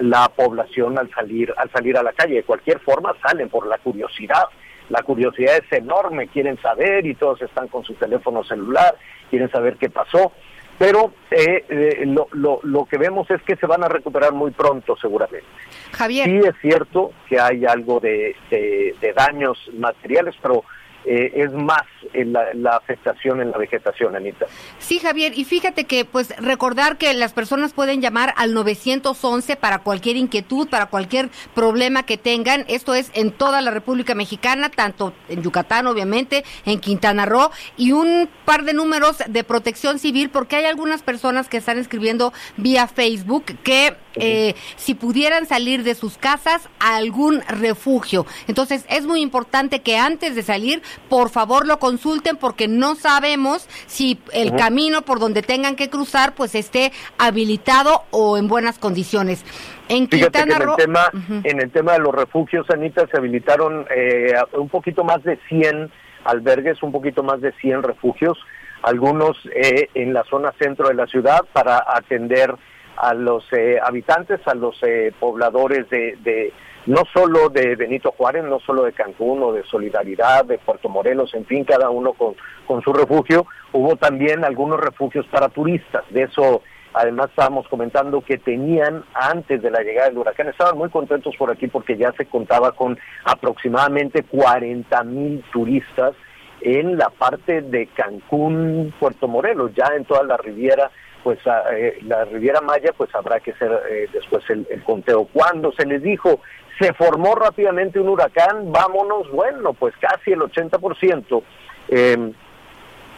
la población al salir, al salir a la calle. De cualquier forma salen por la curiosidad. La curiosidad es enorme, quieren saber y todos están con su teléfono celular, quieren saber qué pasó. Pero eh, eh, lo, lo, lo, que vemos es que se van a recuperar muy pronto seguramente. Javier. Sí es cierto que hay algo de, de daños materiales, pero eh, es más en la, afectación en la vegetación, Anita. Sí, Javier, y fíjate que pues recordar que las personas pueden llamar al 911 para cualquier inquietud, para cualquier problema que tengan. Esto es en toda la República Mexicana, tanto en Yucatán, obviamente, en Quintana Roo, y un par de números de protección civil, porque hay algunas personas que están escribiendo vía Facebook que eh, si pudieran salir de sus casas a algún refugio. Entonces, es muy importante que antes de salir por favor lo consulten porque no sabemos si el camino por donde tengan que cruzar pues esté habilitado o en buenas condiciones. En Quintana en el, tema, en el tema de los refugios, Anita, se habilitaron eh, un poquito más de 100 albergues, un poquito más de 100 refugios, algunos eh, en la zona centro de la ciudad para atender a los eh, habitantes, a los pobladores de no solo de Benito Juárez, no solo de Cancún o de Solidaridad, de Puerto Morelos, en fin, cada uno con, con su refugio, hubo también algunos refugios para turistas. De eso, además, estábamos comentando que tenían, antes de la llegada del huracán, estaban muy contentos por aquí porque ya se contaba con aproximadamente 40 mil turistas en la parte de Cancún, Puerto Morelos, ya en toda la Riviera pues eh, la Riviera Maya, pues habrá que hacer eh, después el, el, conteo. Cuando se les dijo se formó rápidamente un huracán, vámonos, bueno, pues casi el 80% eh,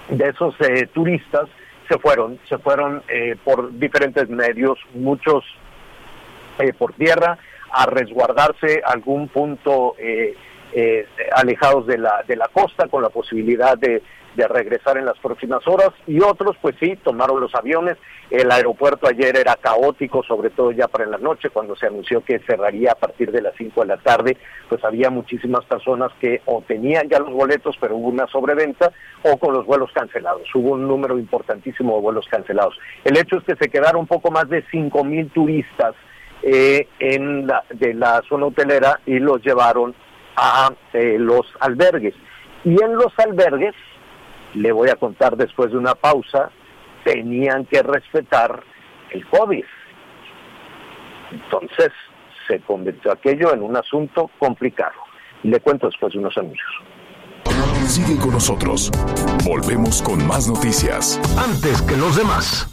de esos eh, turistas se fueron, se fueron eh, por diferentes medios, muchos eh, por tierra, a resguardarse algún punto alejados de la, de la costa con la posibilidad de de regresar en las próximas horas. Y otros pues sí tomaron los aviones. El aeropuerto ayer era caótico sobre todo ya para la noche cuando se anunció que cerraría a partir de las 5 de la tarde pues había muchísimas personas que o tenían ya los boletos pero hubo una sobreventa o con los vuelos cancelados. Hubo un número importantísimo de vuelos cancelados. El hecho es que se quedaron poco más de cinco mil turistas eh, en la, de la zona hotelera y los llevaron a eh, los albergues. Y en los albergues le voy a contar después de una pausa, tenían que respetar el COVID. Entonces se convirtió aquello en un asunto complicado. Le cuento después de unos anuncios. Sigue con nosotros. Volvemos con más noticias. Antes que los demás.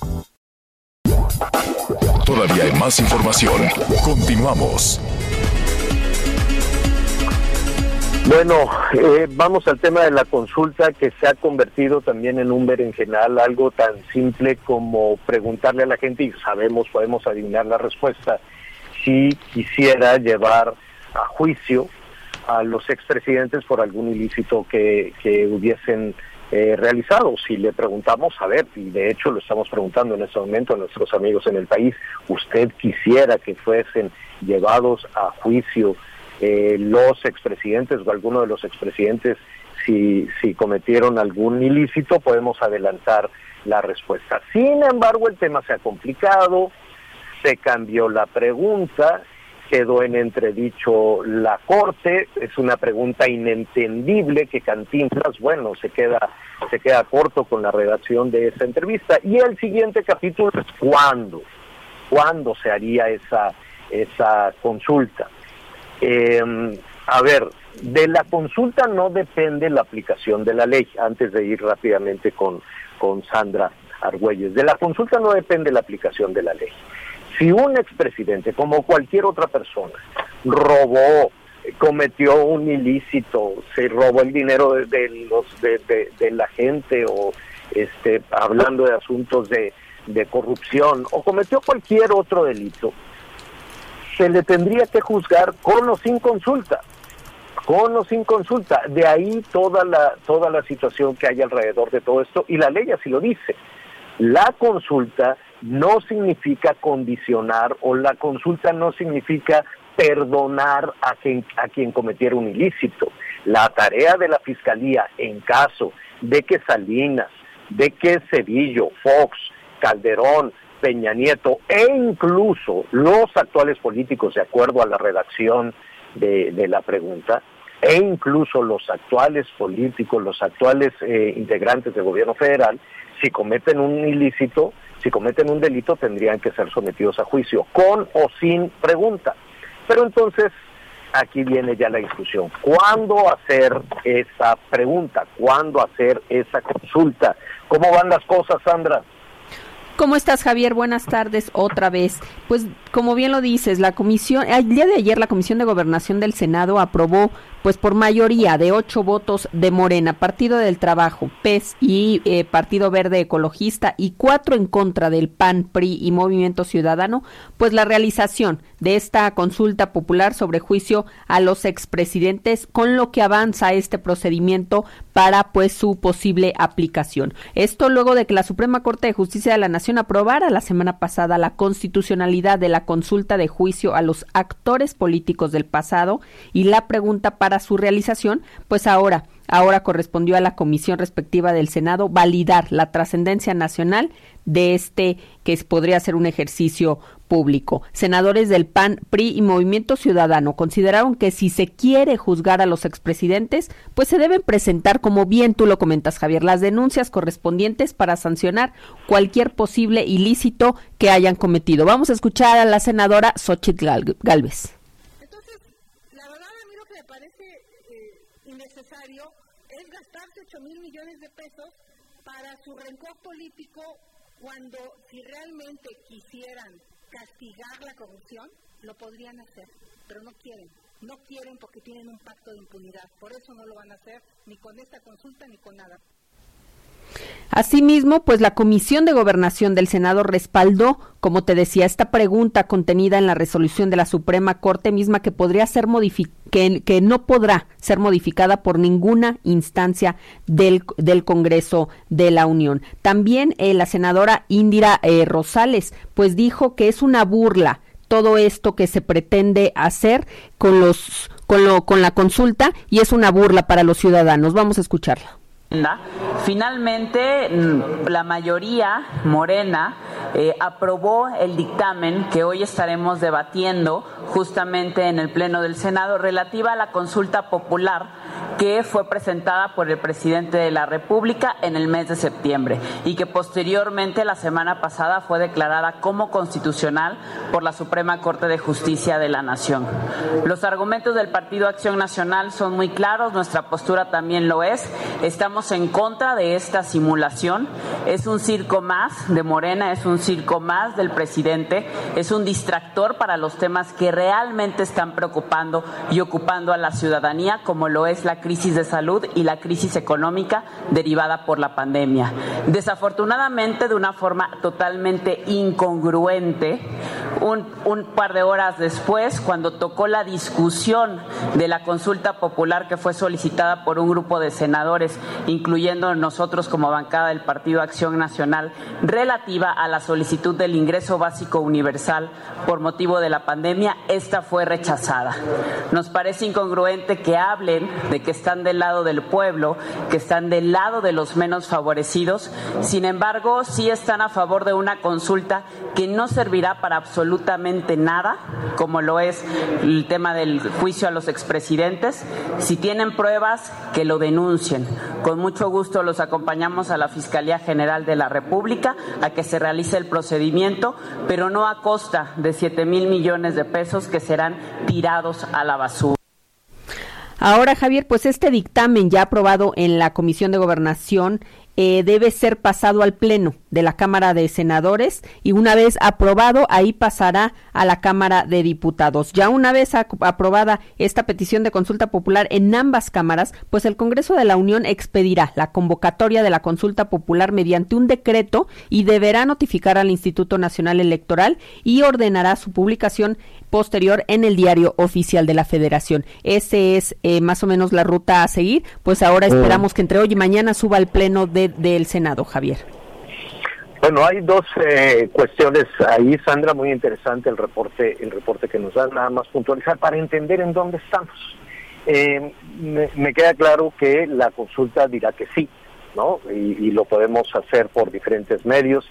Todavía hay más información. Continuamos. Bueno, eh, vamos al tema de la consulta que se ha convertido también en un berenjenal, algo tan simple como preguntarle a la gente, y sabemos, podemos adivinar la respuesta, si quisiera llevar a juicio a los expresidentes por algún ilícito que, que hubiesen eh, realizado. Si le preguntamos, a ver, y de hecho lo estamos preguntando en este momento a nuestros amigos en el país, ¿usted quisiera que fuesen llevados a juicio eh, los expresidentes o alguno de los expresidentes si, si cometieron algún ilícito, podemos adelantar la respuesta. Sin embargo, el tema se ha complicado, se cambió la pregunta, quedó en entredicho la Corte, es una pregunta inentendible que Cantinflas, bueno, se queda, se queda corto con la redacción de esa entrevista. Y el siguiente capítulo es cuándo, cuándo se haría esa, esa consulta. Eh, a ver, de la consulta no depende la aplicación de la ley, antes de ir rápidamente con, con Sandra Argüelles. De la consulta no depende la aplicación de la ley. Si un expresidente, como cualquier otra persona, robó, cometió un ilícito, se robó el dinero de, los de, la gente o este hablando de asuntos de, de corrupción o cometió cualquier otro delito, se le tendría que juzgar con o sin consulta con o sin consulta. De ahí toda la, toda la situación que hay alrededor de todo esto, y la ley así lo dice. La consulta no significa condicionar o la consulta no significa perdonar a quien, a quien cometiera un ilícito. La tarea de la Fiscalía en caso de que Salinas, de que Cedillo, Fox, Calderón, Peña Nieto e incluso los actuales políticos, de acuerdo a la redacción de, de la pregunta, e incluso los actuales políticos, los actuales eh, integrantes del gobierno federal, si cometen un ilícito, si cometen un delito, tendrían que ser sometidos a juicio, con o sin pregunta. Pero entonces, aquí viene ya la discusión. ¿Cuándo hacer esa pregunta? ¿Cuándo hacer esa consulta? ¿Cómo van las cosas, Sandra? ¿Cómo estás, Javier? Buenas tardes otra vez. Pues, como bien lo dices, la comisión, el día de ayer la Comisión de Gobernación del Senado aprobó pues por mayoría de ocho votos de Morena, Partido del Trabajo, PES y eh, Partido Verde Ecologista y cuatro en contra del PAN, PRI y Movimiento Ciudadano, pues la realización de esta consulta popular sobre juicio a los expresidentes, con lo que avanza este procedimiento para pues su posible aplicación. Esto luego de que la Suprema Corte de Justicia de la Nación aprobara la semana pasada la constitucionalidad de la consulta de juicio a los actores políticos del pasado y la pregunta para para su realización, pues ahora, ahora correspondió a la comisión respectiva del Senado validar la trascendencia nacional de este que podría ser un ejercicio público. Senadores del PAN, PRI y Movimiento Ciudadano consideraron que si se quiere juzgar a los expresidentes, pues se deben presentar, como bien tú lo comentas, Javier, las denuncias correspondientes para sancionar cualquier posible ilícito que hayan cometido. Vamos a escuchar a la senadora Xochitl Galvez. Millones de pesos para su rencor político cuando si realmente quisieran castigar la corrupción, lo podrían hacer, pero no quieren. No quieren porque tienen un pacto de impunidad. Por eso no lo van a hacer ni con esta consulta ni con nada. Asimismo, pues la Comisión de Gobernación del Senado respaldó, como te decía, esta pregunta contenida en la resolución de la Suprema Corte misma que podría ser que, que, no podrá ser modificada por ninguna instancia del, Congreso de la Unión. También eh, la senadora Indira eh, Rosales, pues dijo que es una burla todo esto que se pretende hacer con los con lo con la consulta y es una burla para los ciudadanos. Vamos a escucharla. Finalmente, mm, la mayoría morena eh, aprobó el dictamen que hoy estaremos debatiendo justamente en el Pleno del Senado relativa a la consulta popular que fue presentada por el presidente de la República en el mes de septiembre y que posteriormente la semana pasada fue declarada como constitucional por la Suprema Corte de Justicia de la Nación. Los argumentos del Partido Acción Nacional son muy claros, nuestra postura también lo es. Estamos en contra de esta simulación. Es un circo más de Morena, es un circo más del presidente, es un distractor para los temas que realmente están preocupando y ocupando a la ciudadanía, como lo es la crisis de salud y la crisis económica derivada por la pandemia. Desafortunadamente, de una forma totalmente incongruente, un par de horas después, cuando tocó la discusión de la consulta popular que fue solicitada por un grupo de senadores, incluyendo nosotros como bancada del Partido Acción Nacional, relativa a la solicitud del ingreso básico universal por motivo de la pandemia, esta fue rechazada. Nos parece incongruente que hablen de que están del lado del pueblo, que están del lado de los menos favorecidos, sin embargo, sí están a favor de una consulta que no servirá para absolutamente nada, como lo es el tema del juicio a los expresidentes. Si tienen pruebas, que lo denuncien. Con mucho gusto los acompañamos a la Fiscalía General de la República a que se realice el procedimiento, pero no a costa de 7 mil millones de pesos que serán tirados a la basura. Ahora, Javier, pues este dictamen ya aprobado en la Comisión de Gobernación eh, debe ser pasado al Pleno de la Cámara de Senadores y una vez aprobado, ahí pasará a la Cámara de Diputados. Ya una vez aprobada esta petición de consulta popular en ambas cámaras, pues el Congreso de la Unión expedirá la convocatoria de la consulta popular mediante un decreto y deberá notificar al Instituto Nacional Electoral y ordenará su publicación posterior en el diario oficial de la Federación. Ese es eh, más o menos la ruta a seguir. Pues ahora mm. esperamos que entre hoy y mañana suba al Pleno de del Senado, Javier? Bueno, hay dos eh, cuestiones ahí, Sandra, muy interesante el reporte, el reporte que nos da, nada más puntualizar para entender en dónde estamos. Eh, me, queda claro que la consulta dirá que sí, ¿no? Y, lo podemos hacer por diferentes medios,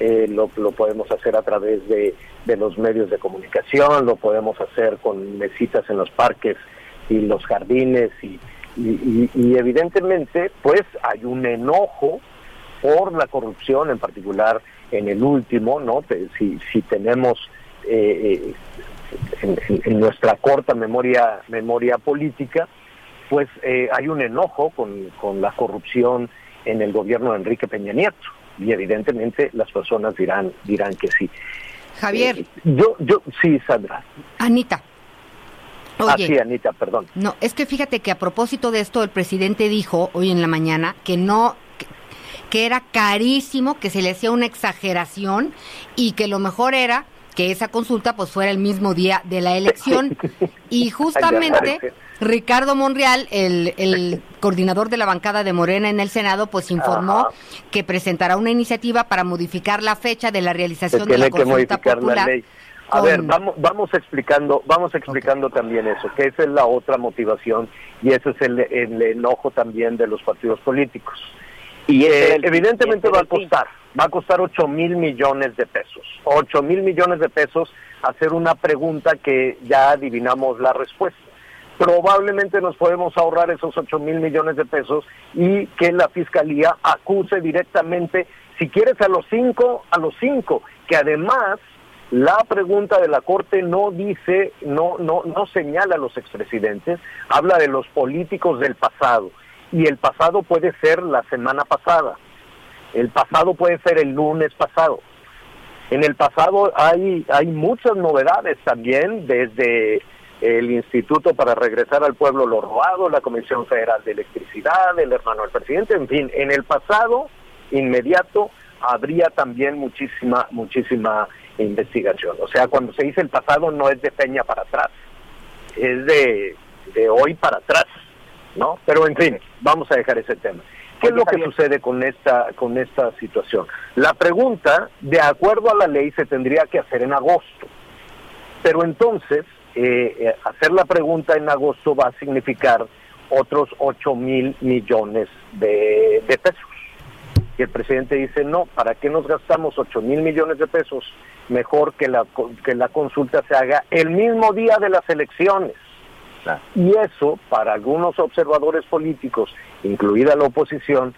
eh, lo, podemos hacer a través de, los medios de comunicación, lo podemos hacer con mesitas en los parques y los jardines y y, evidentemente, pues hay un enojo por la corrupción, en particular en el último, ¿no? Si, si tenemos eh, eh, en, nuestra corta memoria memoria política, pues eh, hay un enojo con, con la corrupción en el gobierno de Enrique Peña Nieto y evidentemente las personas dirán dirán que sí. Javier. yo yo sí, Sandra. Anita. Oye, Anita, perdón. No, es que fíjate que a propósito de esto, el presidente dijo hoy en la mañana que no, que, era carísimo, que se le hacía una exageración y que lo mejor era que esa consulta pues fuera el mismo día de la elección. Y justamente Ricardo Monreal, el, el, coordinador de la bancada de Morena en el Senado, pues informó que presentará una iniciativa para modificar la fecha de la realización de la consulta popular. A ver, vamos, vamos explicando, vamos explicando también eso, que esa es la otra motivación y ese es el, enojo también de los partidos políticos. Y eh, evidentemente va a costar, va a costar 8 mil millones de pesos. 8 mil millones de pesos hacer una pregunta que ya adivinamos la respuesta. Probablemente nos podemos ahorrar esos 8 mil millones de pesos y que la fiscalía acuse directamente, si quieres a los cinco, a los cinco, que además la pregunta de la Corte no dice, no, no, no señala a los expresidentes, habla de los políticos del pasado. Y el pasado puede ser la semana pasada, el pasado puede ser el lunes pasado. En el pasado hay, hay muchas novedades también, desde el Instituto para Regresar al Pueblo lo Robado, la Comisión Federal de Electricidad, el hermano del presidente, en fin, en el pasado inmediato habría también muchísima, muchísima investigación. O sea, cuando se dice el pasado no es de Peña para atrás, es de, de hoy para atrás, ¿no? Pero en fin, vamos a dejar ese tema. ¿Qué es lo que sucede con esta, con esta situación? La pregunta, de acuerdo a la ley, se tendría que hacer en agosto. Pero entonces, eh, eh, hacer la pregunta en agosto va a significar otros 8 mil millones de, de pesos. Y el presidente dice, no, ¿para qué nos gastamos 8 mil millones de pesos mejor que la, que la consulta se haga el mismo día de las elecciones. Y eso, para algunos observadores políticos, incluida la oposición,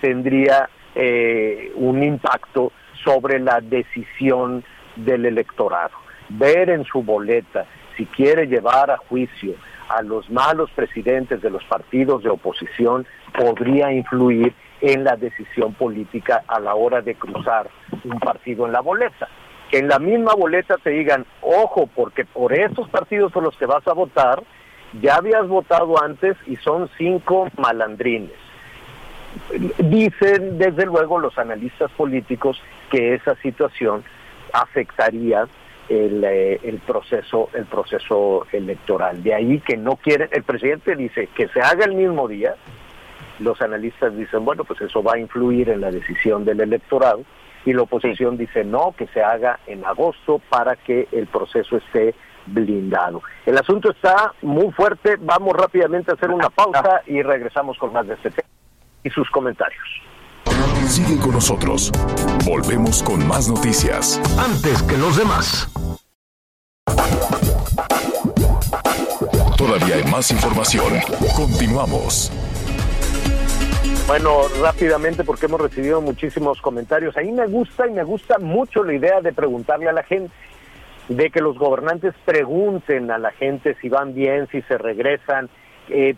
tendría eh, un impacto sobre la decisión del electorado. Ver en su boleta si quiere llevar a juicio a los malos presidentes de los partidos de oposición podría influir en la decisión política a la hora de cruzar un partido en la boleta en la misma boleta te digan, ojo, porque por esos partidos por los que vas a votar, ya habías votado antes y son cinco malandrines. Dicen desde luego los analistas políticos que esa situación afectaría el, eh, el, proceso el proceso electoral. De ahí que no quieren, el presidente dice que se haga el mismo día, los analistas dicen, bueno, pues eso va a influir en la decisión del electorado, y la oposición dice no, que se haga en agosto para que el proceso esté blindado. El asunto está muy fuerte, vamos rápidamente a hacer una pausa y regresamos con más de este tema y sus comentarios. Sigue con nosotros. Volvemos con más noticias. Antes que los demás. Todavía hay más información. Continuamos. Bueno, rápidamente porque hemos recibido muchísimos comentarios. A mí me gusta y me gusta mucho la idea de preguntarle a la gente, de que los gobernantes pregunten a la gente si van bien, si se regresan, eh,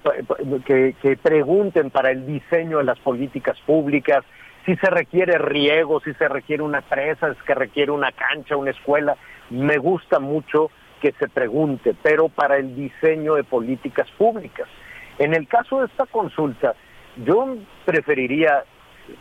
que, que pregunten para el diseño de las políticas públicas, si se requiere riego, si se requiere una presa, si se requiere una cancha, una escuela. Me gusta mucho que se pregunte, pero para el diseño de políticas públicas. En el caso de esta consulta, yo preferiría,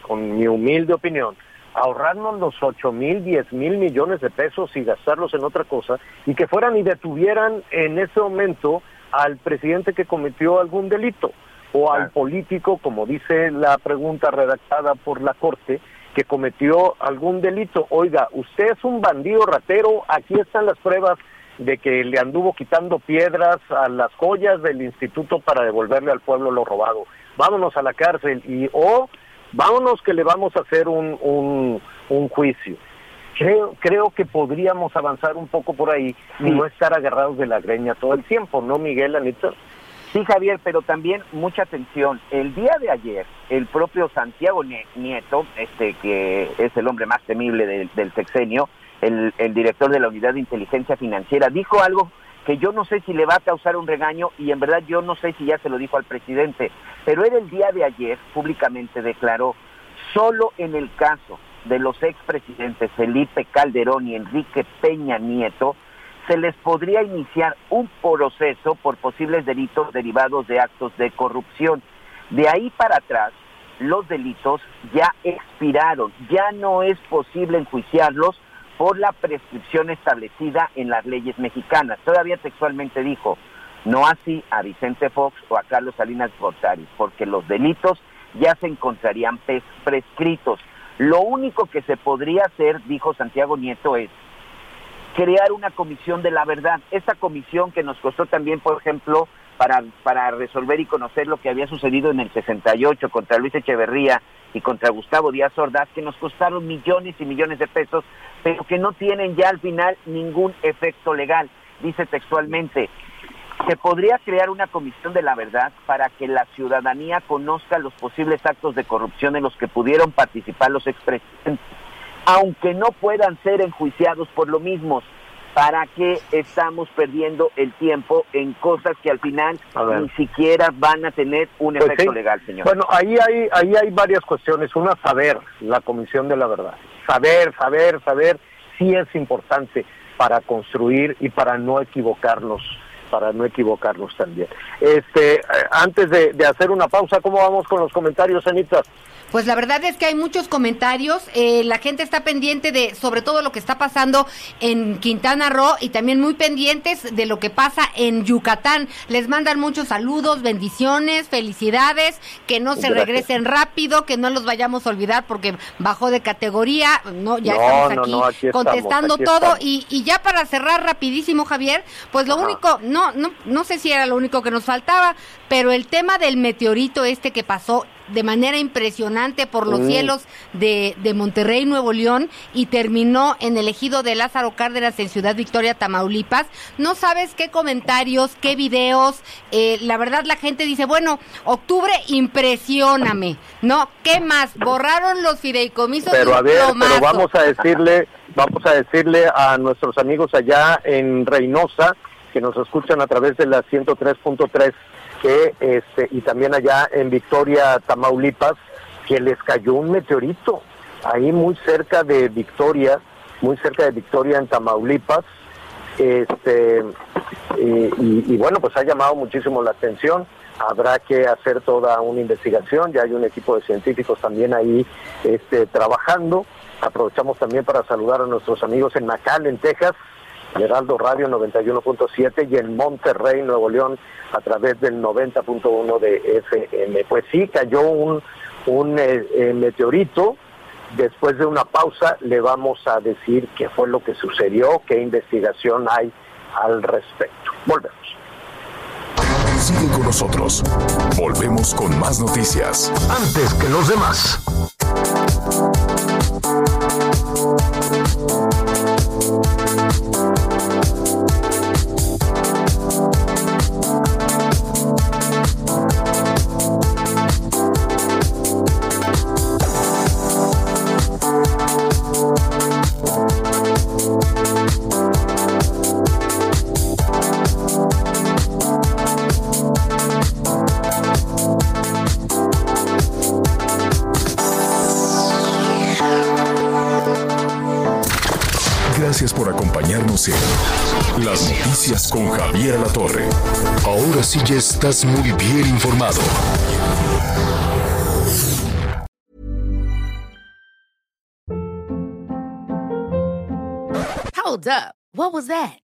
con mi humilde opinión, ahorrarnos los 8 mil, 10 mil millones de pesos y gastarlos en otra cosa y que fueran y detuvieran en ese momento al presidente que cometió algún delito o al político, como dice la pregunta redactada por la Corte, que cometió algún delito. Oiga, usted es un bandido ratero, aquí están las pruebas de que le anduvo quitando piedras a las joyas del instituto para devolverle al pueblo lo robado vámonos a la cárcel y o vámonos que le vamos a hacer un, un, juicio. Creo, creo que podríamos avanzar un poco por ahí y no estar agarrados de la greña todo el tiempo, ¿no, Miguel Anita? Sí, Javier, pero también mucha atención. El día de ayer, el propio Santiago Nieto, este que es el hombre más temible del sexenio, el, el director de la Unidad de Inteligencia Financiera, dijo algo que yo no sé si le va a causar un regaño y en verdad yo no sé si ya se lo dijo al presidente, pero él el día de ayer públicamente declaró, solo en el caso de los expresidentes Felipe Calderón y Enrique Peña Nieto, se les podría iniciar un proceso por posibles delitos derivados de actos de corrupción. De ahí para atrás, los delitos ya expiraron, ya no es posible enjuiciarlos por la prescripción establecida en las leyes mexicanas. Todavía textualmente dijo, no así a Vicente Fox o a Carlos Salinas Gortari, porque los delitos ya se encontrarían prescritos. Lo único que se podría hacer, dijo Santiago Nieto, es crear una comisión de la verdad. Esta comisión que nos costó también, por ejemplo, para, para resolver y conocer lo que había sucedido en el 68 contra Luis Echeverría y contra Gustavo Díaz Ordaz, que nos costaron millones y millones de pesos, pero que no tienen ya al final ningún efecto legal. Dice textualmente, se podría crear una comisión de la verdad para que la ciudadanía conozca los posibles actos de corrupción en los que pudieron participar los expresidentes, aunque no puedan ser enjuiciados por lo mismo. ¿Para qué estamos perdiendo el tiempo en cosas que al final ni siquiera van a tener un pues efecto legal, señor? Bueno, ahí hay, ahí hay varias cuestiones. Una, saber la Comisión de la Verdad. Saber, saber, saber, sí es importante para construir y para no equivocarnos para no equivocarnos también. Este, eh, antes de, de hacer una pausa, ¿cómo vamos con los comentarios, Anita? Pues la verdad es que hay muchos comentarios. Eh, la gente está pendiente de, sobre todo, lo que está pasando en Quintana Roo y también muy pendientes de lo que pasa en Yucatán. Les mandan muchos saludos, bendiciones, felicidades, que no se regresen rápido, que no los vayamos a olvidar porque bajó de categoría. No, ya estamos aquí, contestando todo. Y, y, ya para cerrar rapidísimo, Javier, pues lo único, no, no, no sé si era lo único que nos faltaba, pero el tema del meteorito este que pasó de manera impresionante por los cielos de, de, Monterrey, Nuevo León, y terminó en el ejido de Lázaro Cárdenas en Ciudad Victoria, Tamaulipas. No sabes qué comentarios, qué videos. Eh, la verdad, la gente dice, bueno, octubre, impresioname. ¿No? ¿Qué más? Borraron los fideicomisos. Pero a ver, pero vamos a decirle, vamos a decirle a nuestros amigos allá en Reynosa, que nos escuchan a través de la 103.3 que este y también allá en Victoria, Tamaulipas, que les cayó un meteorito ahí muy cerca de Victoria, muy cerca de Victoria en Tamaulipas, Este, y, bueno, pues ha llamado muchísimo la atención. Habrá que hacer toda una investigación, ya hay un equipo de científicos también ahí este, trabajando. Aprovechamos también para saludar a nuestros amigos en Macal, en Texas, Heraldo Radio 91.7 y en Monterrey, Nuevo León, a través del 90.1 de FM. Pues sí, cayó un, un eh, eh, meteorito. Después de una pausa le vamos a decir qué fue lo que sucedió, qué investigación hay al respecto. Volvemos. Sigue con nosotros. Volvemos con más noticias. Antes que los demás. Gracias por acompañarnos en Las Noticias con Javier La Torre. Ahora sí ya estás muy bien informado. Hold up. What was that?